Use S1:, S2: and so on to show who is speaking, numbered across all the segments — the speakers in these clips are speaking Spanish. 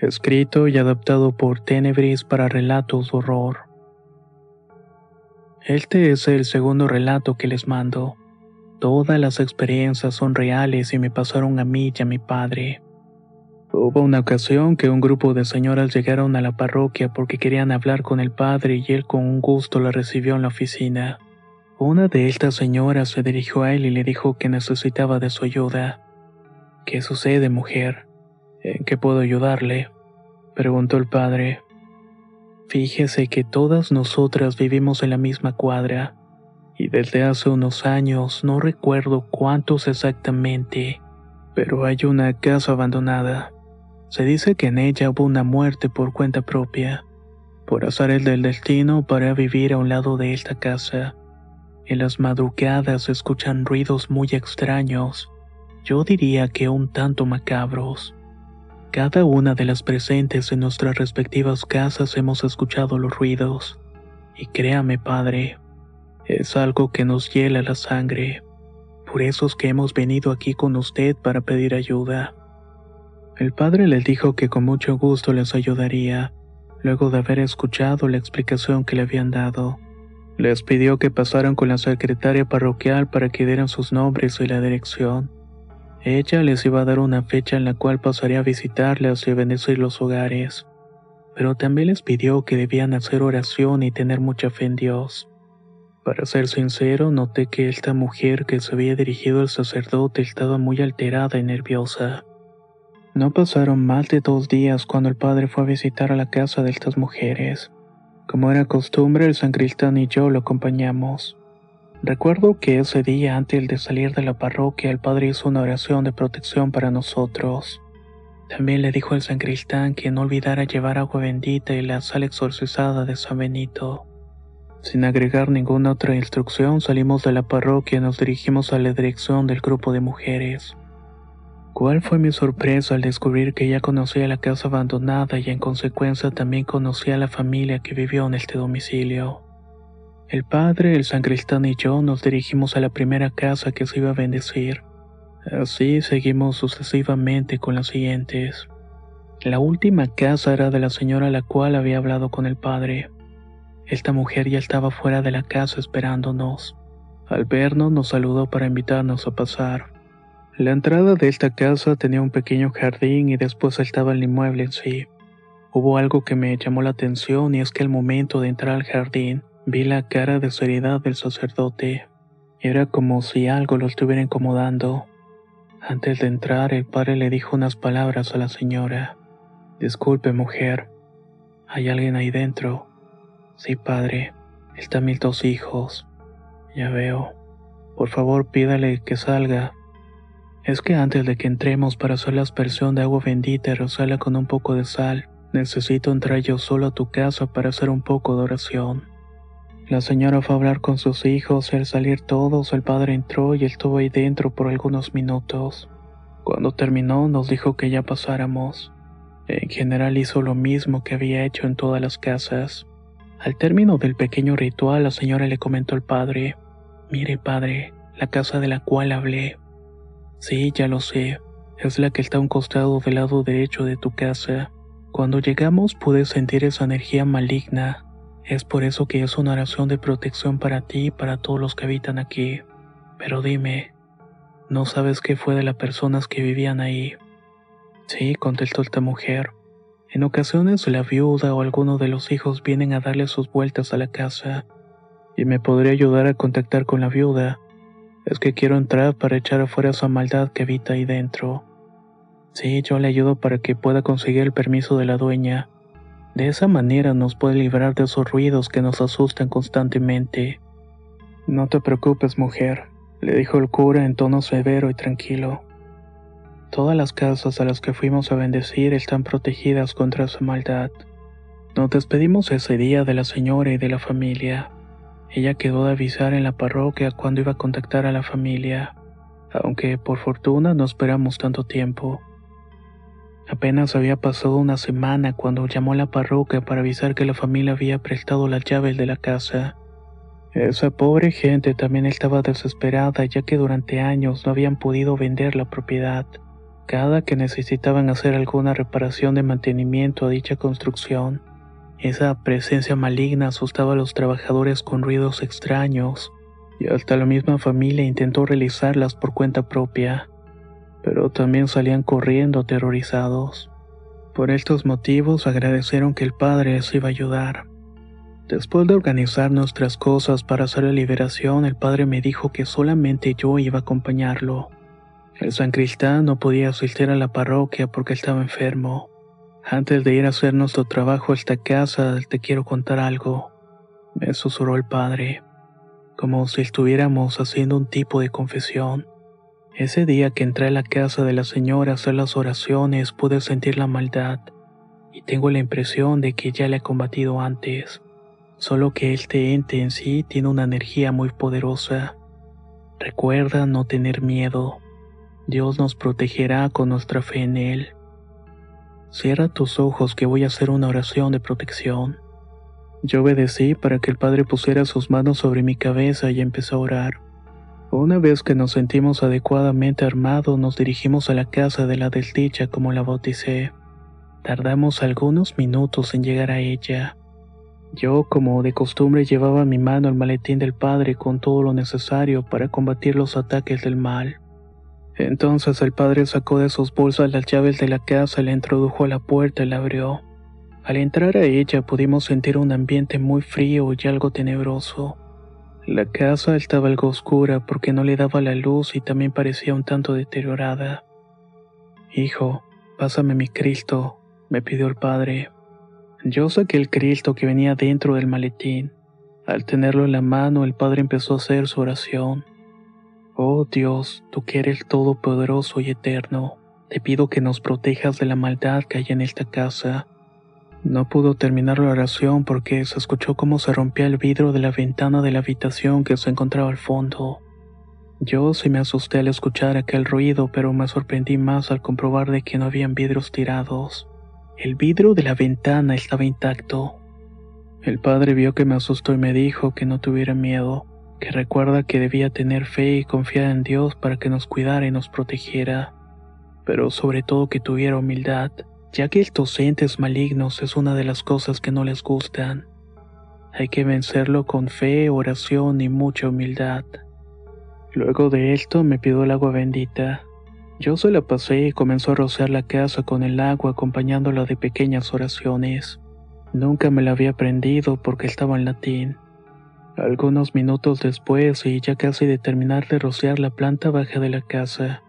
S1: Escrito y adaptado por Tenebris para relatos de horror. Este es el segundo relato que les mando. Todas las experiencias son reales y me pasaron a mí y a mi padre. Hubo una ocasión que un grupo de señoras llegaron a la parroquia porque querían hablar con el padre y él con un gusto la recibió en la oficina. Una de estas señoras se dirigió a él y le dijo que necesitaba de su ayuda. ¿Qué sucede, mujer? ¿En qué puedo ayudarle? preguntó el padre. Fíjese que todas nosotras vivimos en la misma cuadra, y desde hace unos años, no recuerdo cuántos exactamente, pero hay una casa abandonada. Se dice que en ella hubo una muerte por cuenta propia. Por azares del destino, para vivir a un lado de esta casa. En las madrugadas se escuchan ruidos muy extraños, yo diría que un tanto macabros. Cada una de las presentes en nuestras respectivas casas hemos escuchado los ruidos. Y créame, padre, es algo que nos hiela la sangre. Por eso es que hemos venido aquí con usted para pedir ayuda. El padre les dijo que con mucho gusto les ayudaría, luego de haber escuchado la explicación que le habían dado. Les pidió que pasaran con la secretaria parroquial para que dieran sus nombres y la dirección. Ella les iba a dar una fecha en la cual pasaría a visitarles y bendecir los hogares, pero también les pidió que debían hacer oración y tener mucha fe en Dios. Para ser sincero, noté que esta mujer que se había dirigido al sacerdote estaba muy alterada y nerviosa. No pasaron más de dos días cuando el padre fue a visitar a la casa de estas mujeres. Como era costumbre, el sancristán y yo lo acompañamos. Recuerdo que ese día antes de salir de la parroquia el padre hizo una oración de protección para nosotros. También le dijo al sancristán que no olvidara llevar agua bendita y la sal exorcizada de San Benito. Sin agregar ninguna otra instrucción salimos de la parroquia y nos dirigimos a la dirección del grupo de mujeres. ¿Cuál fue mi sorpresa al descubrir que ya conocía la casa abandonada y en consecuencia también conocía a la familia que vivió en este domicilio? El padre, el sancristán y yo nos dirigimos a la primera casa que se iba a bendecir. Así seguimos sucesivamente con las siguientes. La última casa era de la señora a la cual había hablado con el padre. Esta mujer ya estaba fuera de la casa esperándonos. Al vernos nos saludó para invitarnos a pasar. La entrada de esta casa tenía un pequeño jardín y después estaba el inmueble en sí. Hubo algo que me llamó la atención y es que al momento de entrar al jardín, Vi la cara de seriedad del sacerdote. Era como si algo lo estuviera incomodando. Antes de entrar, el padre le dijo unas palabras a la señora. Disculpe, mujer. ¿Hay alguien ahí dentro? Sí, padre. Están mis dos hijos. Ya veo. Por favor, pídale que salga. Es que antes de que entremos para hacer la aspersión de agua bendita y rozarla con un poco de sal, necesito entrar yo solo a tu casa para hacer un poco de oración. La señora fue a hablar con sus hijos y al salir todos el padre entró y estuvo ahí dentro por algunos minutos. Cuando terminó nos dijo que ya pasáramos. En general hizo lo mismo que había hecho en todas las casas. Al término del pequeño ritual la señora le comentó al padre, Mire padre, la casa de la cual hablé. Sí, ya lo sé, es la que está a un costado del lado derecho de tu casa. Cuando llegamos pude sentir esa energía maligna es por eso que es una oración de protección para ti y para todos los que habitan aquí. Pero dime, ¿no sabes qué fue de las personas que vivían ahí? Sí, contestó esta mujer. En ocasiones la viuda o alguno de los hijos vienen a darle sus vueltas a la casa. Y me podría ayudar a contactar con la viuda. Es que quiero entrar para echar afuera esa maldad que habita ahí dentro. Sí, yo le ayudo para que pueda conseguir el permiso de la dueña de esa manera nos puede librar de esos ruidos que nos asustan constantemente. No te preocupes, mujer, le dijo el cura en tono severo y tranquilo. Todas las casas a las que fuimos a bendecir están protegidas contra esa maldad. Nos despedimos ese día de la señora y de la familia. Ella quedó de avisar en la parroquia cuando iba a contactar a la familia, aunque por fortuna no esperamos tanto tiempo. Apenas había pasado una semana cuando llamó a la parroquia para avisar que la familia había prestado las llaves de la casa. Esa pobre gente también estaba desesperada ya que durante años no habían podido vender la propiedad. Cada que necesitaban hacer alguna reparación de mantenimiento a dicha construcción, esa presencia maligna asustaba a los trabajadores con ruidos extraños, y hasta la misma familia intentó realizarlas por cuenta propia, pero también salían corriendo aterrorizados. Por estos motivos agradecieron que el padre les iba a ayudar. Después de organizar nuestras cosas para hacer la liberación, el padre me dijo que solamente yo iba a acompañarlo. El sancristán no podía asistir a la parroquia porque estaba enfermo. Antes de ir a hacer nuestro trabajo a esta casa, te quiero contar algo, me susurró el padre, como si estuviéramos haciendo un tipo de confesión. Ese día que entré a la casa de la señora a hacer las oraciones pude sentir la maldad, y tengo la impresión de que ya la he combatido antes solo que este ente en sí tiene una energía muy poderosa. Recuerda no tener miedo. Dios nos protegerá con nuestra fe en Él. Cierra tus ojos que voy a hacer una oración de protección. Yo obedecí para que el Padre pusiera sus manos sobre mi cabeza y empezó a orar. Una vez que nos sentimos adecuadamente armados, nos dirigimos a la casa de la desdicha como la bauticé. Tardamos algunos minutos en llegar a ella. Yo, como de costumbre, llevaba mi mano al maletín del padre con todo lo necesario para combatir los ataques del mal. Entonces el padre sacó de sus bolsas las llaves de la casa, la introdujo a la puerta y la abrió. Al entrar a ella pudimos sentir un ambiente muy frío y algo tenebroso. La casa estaba algo oscura porque no le daba la luz y también parecía un tanto deteriorada. Hijo, pásame mi Cristo, me pidió el padre. Yo saqué el Cristo que venía dentro del maletín. Al tenerlo en la mano, el Padre empezó a hacer su oración. Oh Dios, tú que eres todopoderoso y eterno, te pido que nos protejas de la maldad que hay en esta casa. No pudo terminar la oración porque se escuchó cómo se rompía el vidrio de la ventana de la habitación que se encontraba al fondo. Yo sí me asusté al escuchar aquel ruido, pero me sorprendí más al comprobar de que no habían vidrios tirados. El vidrio de la ventana estaba intacto. El padre vio que me asustó y me dijo que no tuviera miedo, que recuerda que debía tener fe y confiar en Dios para que nos cuidara y nos protegiera, pero sobre todo que tuviera humildad, ya que estos entes malignos es una de las cosas que no les gustan. Hay que vencerlo con fe, oración y mucha humildad. Luego de esto me pidió el agua bendita. Yo se la pasé y comenzó a rociar la casa con el agua acompañándola de pequeñas oraciones. Nunca me la había aprendido porque estaba en latín. Algunos minutos después, y ya casi de terminar de rociar la planta baja de la casa,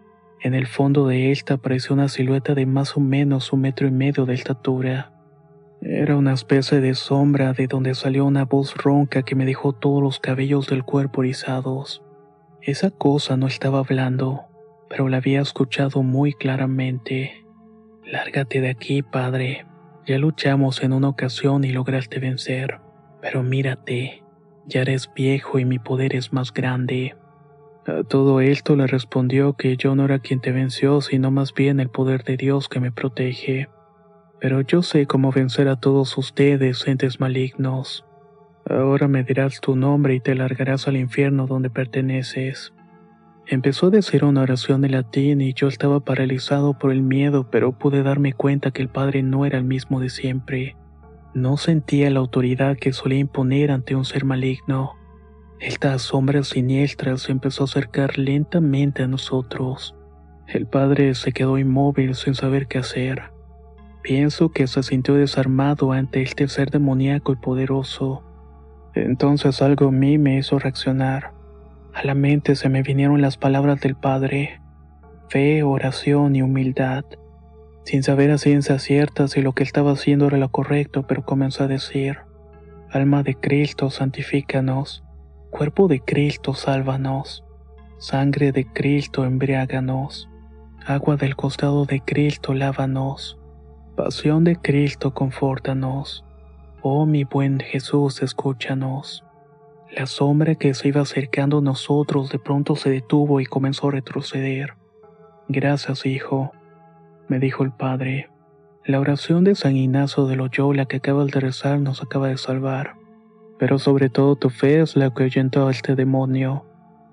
S1: en el fondo de esta apareció una silueta de más o menos un metro y medio de estatura. Era una especie de sombra de donde salió una voz ronca que me dejó todos los cabellos del cuerpo erizados. Esa cosa no estaba hablando, pero la había escuchado muy claramente. Lárgate de aquí, padre. Ya luchamos en una ocasión y lograste vencer, pero mírate, ya eres viejo y mi poder es más grande. A todo esto le respondió que yo no era quien te venció, sino más bien el poder de Dios que me protege. Pero yo sé cómo vencer a todos ustedes, entes malignos. Ahora me dirás tu nombre y te largarás al infierno donde perteneces. Empezó a decir una oración en latín y yo estaba paralizado por el miedo, pero pude darme cuenta que el padre no era el mismo de siempre. No sentía la autoridad que solía imponer ante un ser maligno. Esta sombra siniestra se empezó a acercar lentamente a nosotros. El padre se quedó inmóvil sin saber qué hacer. Pienso que se sintió desarmado ante este ser demoníaco y poderoso. Entonces algo en mí me hizo reaccionar. A la mente se me vinieron las palabras del Padre, fe, oración y humildad, sin saber a ciencia cierta si lo que estaba haciendo era lo correcto, pero comenzó a decir, Alma de Cristo, santifícanos, cuerpo de Cristo, sálvanos, sangre de Cristo, embriáganos, Agua del costado de Cristo, lávanos. Pasión de Cristo, confórtanos. Oh mi buen Jesús, escúchanos. La sombra que se iba acercando a nosotros de pronto se detuvo y comenzó a retroceder. Gracias, hijo, me dijo el padre. La oración de San Ignacio de Loyola que acabas de rezar nos acaba de salvar. Pero sobre todo tu fe es la que ahuyentó a este demonio.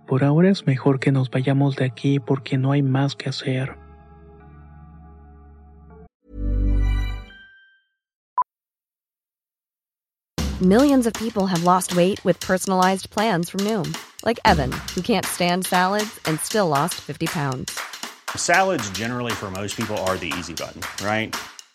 S1: Por ahora es mejor que nos vayamos de aquí porque no hay más que hacer.
S2: Millions of people have lost weight with personalized plans from Noom, like Evan, who can't stand salads and still lost 50 pounds.
S3: Salads, generally, for most people, are the easy button, right?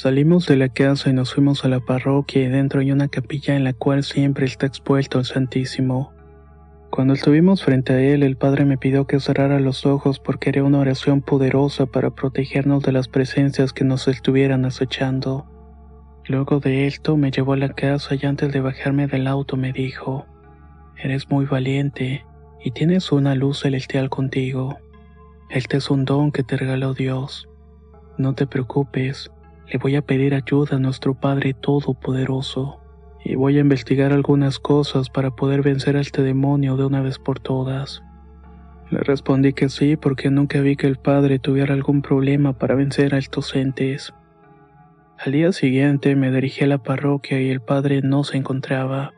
S1: Salimos de la casa y nos fuimos a la parroquia y dentro hay una capilla en la cual siempre está expuesto el Santísimo. Cuando estuvimos frente a él, el Padre me pidió que cerrara los ojos porque era una oración poderosa para protegernos de las presencias que nos estuvieran acechando. Luego de esto me llevó a la casa y antes de bajarme del auto me dijo, Eres muy valiente y tienes una luz celestial contigo. Este es un don que te regaló Dios. No te preocupes, le voy a pedir ayuda a nuestro Padre Todopoderoso y voy a investigar algunas cosas para poder vencer a este demonio de una vez por todas. Le respondí que sí porque nunca vi que el padre tuviera algún problema para vencer a estos entes. Al día siguiente me dirigí a la parroquia y el padre no se encontraba.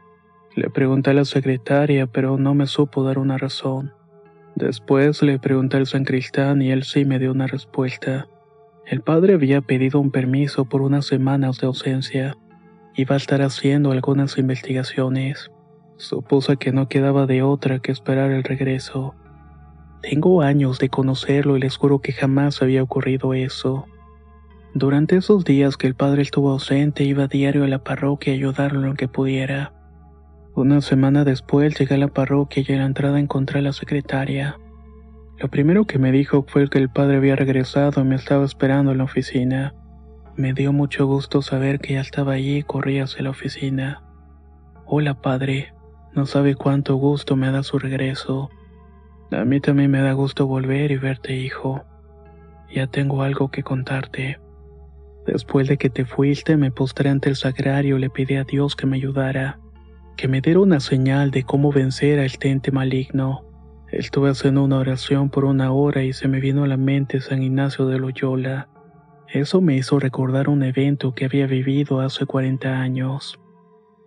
S1: Le pregunté a la secretaria pero no me supo dar una razón. Después le pregunté al San Cristán y él sí me dio una respuesta. El padre había pedido un permiso por unas semanas de ausencia. Iba a estar haciendo algunas investigaciones. Supuse que no quedaba de otra que esperar el regreso. Tengo años de conocerlo y les juro que jamás había ocurrido eso. Durante esos días que el padre estuvo ausente iba diario a la parroquia a ayudarlo en lo que pudiera. Una semana después llegué a la parroquia y a la entrada encontré a la secretaria. Lo primero que me dijo fue que el padre había regresado y me estaba esperando en la oficina. Me dio mucho gusto saber que ya estaba allí y corrí hacia la oficina. Hola padre, no sabe cuánto gusto me da su regreso. A mí también me da gusto volver y verte hijo. Ya tengo algo que contarte. Después de que te fuiste me postré ante el sagrario y le pedí a Dios que me ayudara, que me diera una señal de cómo vencer a este ente maligno. Estuve haciendo una oración por una hora y se me vino a la mente San Ignacio de Loyola. Eso me hizo recordar un evento que había vivido hace 40 años.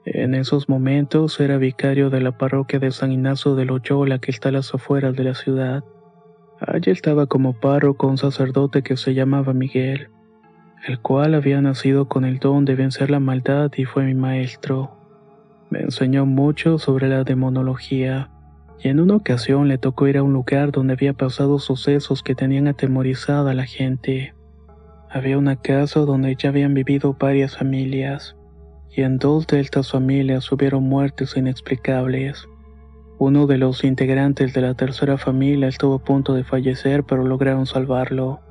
S1: En esos momentos era vicario de la parroquia de San Ignacio de Loyola que está a las afueras de la ciudad. Allí estaba como párroco un sacerdote que se llamaba Miguel, el cual había nacido con el don de vencer la maldad y fue mi maestro. Me enseñó mucho sobre la demonología, y en una ocasión le tocó ir a un lugar donde había pasado sucesos que tenían atemorizada a la gente. Había una casa donde ya habían vivido varias familias, y en dos de estas familias hubieron muertes inexplicables. Uno de los integrantes de la tercera familia estuvo a punto de fallecer, pero lograron salvarlo.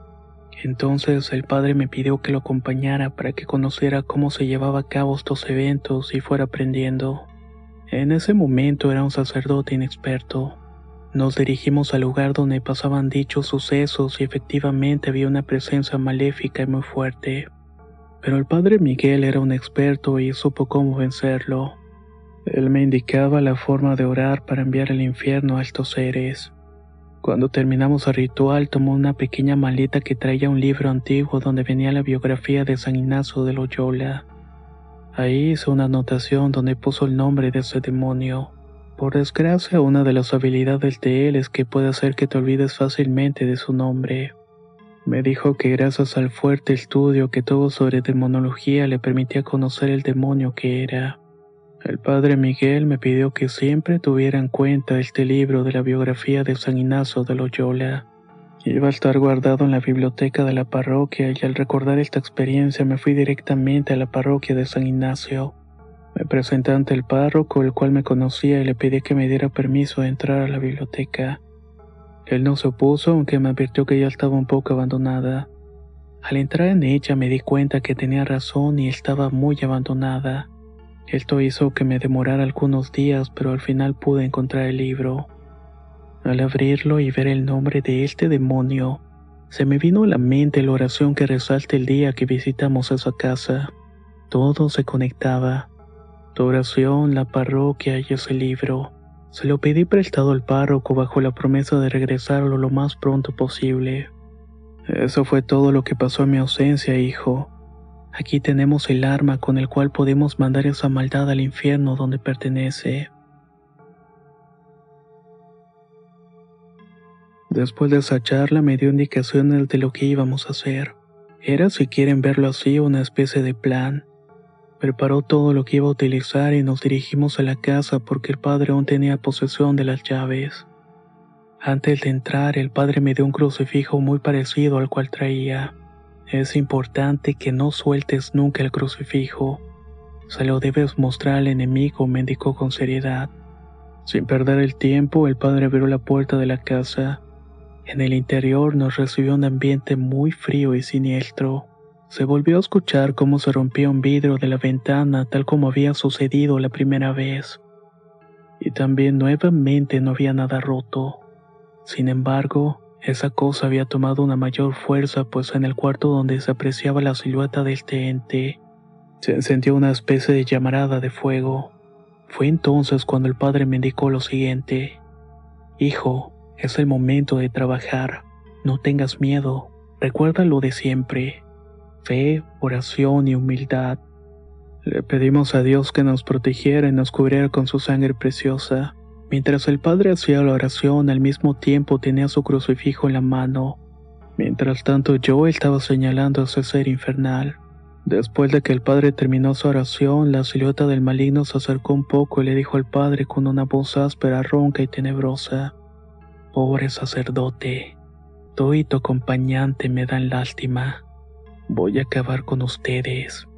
S1: Entonces el padre me pidió que lo acompañara para que conociera cómo se llevaba a cabo estos eventos y fuera aprendiendo. En ese momento era un sacerdote inexperto. Nos dirigimos al lugar donde pasaban dichos sucesos y efectivamente había una presencia maléfica y muy fuerte. Pero el padre Miguel era un experto y supo cómo vencerlo. Él me indicaba la forma de orar para enviar al infierno a estos seres. Cuando terminamos el ritual tomó una pequeña maleta que traía un libro antiguo donde venía la biografía de San Ignacio de Loyola. Ahí hizo una anotación donde puso el nombre de ese demonio. Por desgracia, una de las habilidades de él es que puede hacer que te olvides fácilmente de su nombre. Me dijo que gracias al fuerte estudio que tuvo sobre demonología le permitía conocer el demonio que era. El padre Miguel me pidió que siempre tuviera en cuenta este libro de la biografía de San Ignacio de Loyola. Iba a estar guardado en la biblioteca de la parroquia y al recordar esta experiencia me fui directamente a la parroquia de San Ignacio. Me presenté ante el párroco, el cual me conocía, y le pedí que me diera permiso de entrar a la biblioteca. Él no se opuso, aunque me advirtió que ya estaba un poco abandonada. Al entrar en ella me di cuenta que tenía razón y estaba muy abandonada. Esto hizo que me demorara algunos días, pero al final pude encontrar el libro. Al abrirlo y ver el nombre de este demonio, se me vino a la mente la oración que resalta el día que visitamos esa casa. Todo se conectaba. Tu oración, la parroquia y ese libro. Se lo pedí prestado al párroco bajo la promesa de regresarlo lo más pronto posible. Eso fue todo lo que pasó en mi ausencia, hijo. Aquí tenemos el arma con el cual podemos mandar esa maldad al infierno donde pertenece. Después de esa charla me dio indicaciones de lo que íbamos a hacer. Era, si quieren verlo así, una especie de plan. Preparó todo lo que iba a utilizar y nos dirigimos a la casa porque el padre aún tenía posesión de las llaves. Antes de entrar, el padre me dio un crucifijo muy parecido al cual traía. Es importante que no sueltes nunca el crucifijo. Se lo debes mostrar al enemigo, me indicó con seriedad. Sin perder el tiempo, el padre abrió la puerta de la casa. En el interior nos recibió un ambiente muy frío y siniestro. Se volvió a escuchar cómo se rompía un vidrio de la ventana tal como había sucedido la primera vez. Y también nuevamente no había nada roto. Sin embargo, esa cosa había tomado una mayor fuerza pues en el cuarto donde se apreciaba la silueta de este se encendió una especie de llamarada de fuego. Fue entonces cuando el padre me indicó lo siguiente. Hijo, es el momento de trabajar. No tengas miedo. Recuerda lo de siempre. Fe, oración y humildad. Le pedimos a Dios que nos protegiera y nos cubriera con su sangre preciosa. Mientras el padre hacía la oración, al mismo tiempo tenía su crucifijo en la mano. Mientras tanto yo estaba señalando a ese ser infernal. Después de que el padre terminó su oración, la silueta del maligno se acercó un poco y le dijo al padre con una voz áspera, ronca y tenebrosa. Pobre sacerdote, tú y tu acompañante me dan lástima. Voy a acabar con ustedes.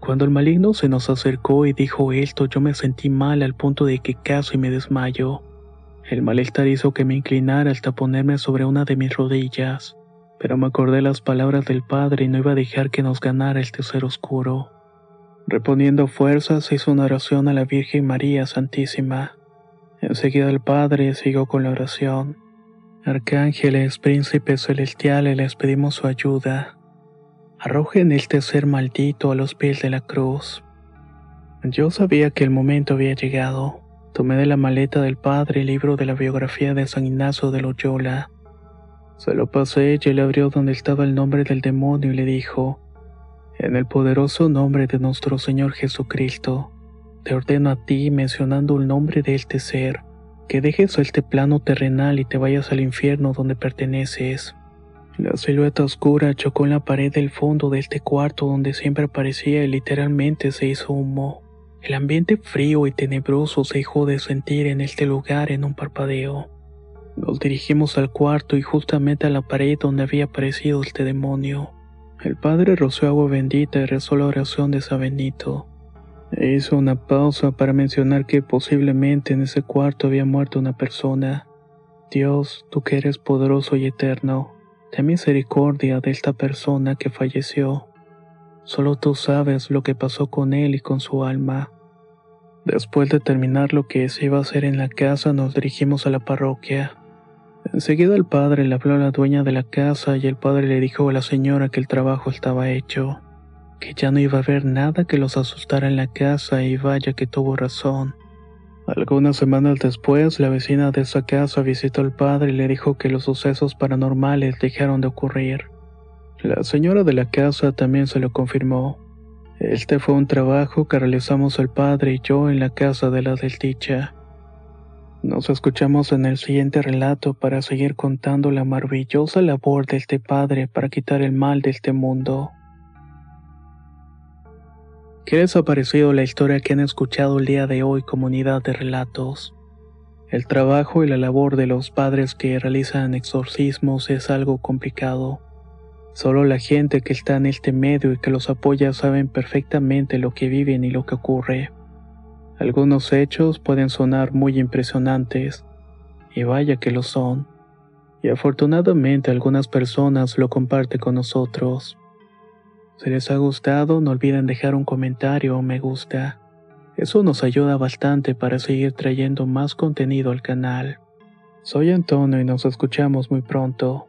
S1: Cuando el maligno se nos acercó y dijo esto, yo me sentí mal al punto de que casi me desmayo. El malestar hizo que me inclinara hasta ponerme sobre una de mis rodillas, pero me acordé las palabras del Padre y no iba a dejar que nos ganara el tercer oscuro. Reponiendo fuerzas, hizo una oración a la Virgen María Santísima. Enseguida el Padre siguió con la oración. Arcángeles, príncipes celestiales, les pedimos su ayuda. Arrojen este ser maldito a los pies de la cruz. Yo sabía que el momento había llegado. Tomé de la maleta del Padre el libro de la biografía de San Ignacio de Loyola. Se lo pasé y él abrió donde estaba el nombre del demonio y le dijo, En el poderoso nombre de nuestro Señor Jesucristo, te ordeno a ti, mencionando el nombre de este ser, que dejes este plano terrenal y te vayas al infierno donde perteneces. La silueta oscura chocó en la pared del fondo de este cuarto donde siempre aparecía y literalmente se hizo humo. El ambiente frío y tenebroso se dejó de sentir en este lugar en un parpadeo. Nos dirigimos al cuarto y justamente a la pared donde había aparecido este demonio. El padre roció agua bendita y rezó la oración de San Benito. Hizo una pausa para mencionar que posiblemente en ese cuarto había muerto una persona. Dios, tú que eres poderoso y eterno, ten misericordia de esta persona que falleció. Solo tú sabes lo que pasó con él y con su alma. Después de terminar lo que se iba a hacer en la casa, nos dirigimos a la parroquia. Enseguida el padre le habló a la dueña de la casa y el padre le dijo a la señora que el trabajo estaba hecho que ya no iba a haber nada que los asustara en la casa y vaya que tuvo razón. Algunas semanas después, la vecina de esa casa visitó al padre y le dijo que los sucesos paranormales dejaron de ocurrir. La señora de la casa también se lo confirmó. Este fue un trabajo que realizamos el padre y yo en la casa de la desdicha. Nos escuchamos en el siguiente relato para seguir contando la maravillosa labor de este padre para quitar el mal de este mundo. ¿Qué ha parecido la historia que han escuchado el día de hoy, comunidad de relatos? El trabajo y la labor de los padres que realizan exorcismos es algo complicado. Solo la gente que está en este medio y que los apoya saben perfectamente lo que viven y lo que ocurre. Algunos hechos pueden sonar muy impresionantes, y vaya que lo son. Y afortunadamente algunas personas lo comparten con nosotros. Si les ha gustado, no olviden dejar un comentario o me gusta. Eso nos ayuda bastante para seguir trayendo más contenido al canal. Soy Antonio y nos escuchamos muy pronto.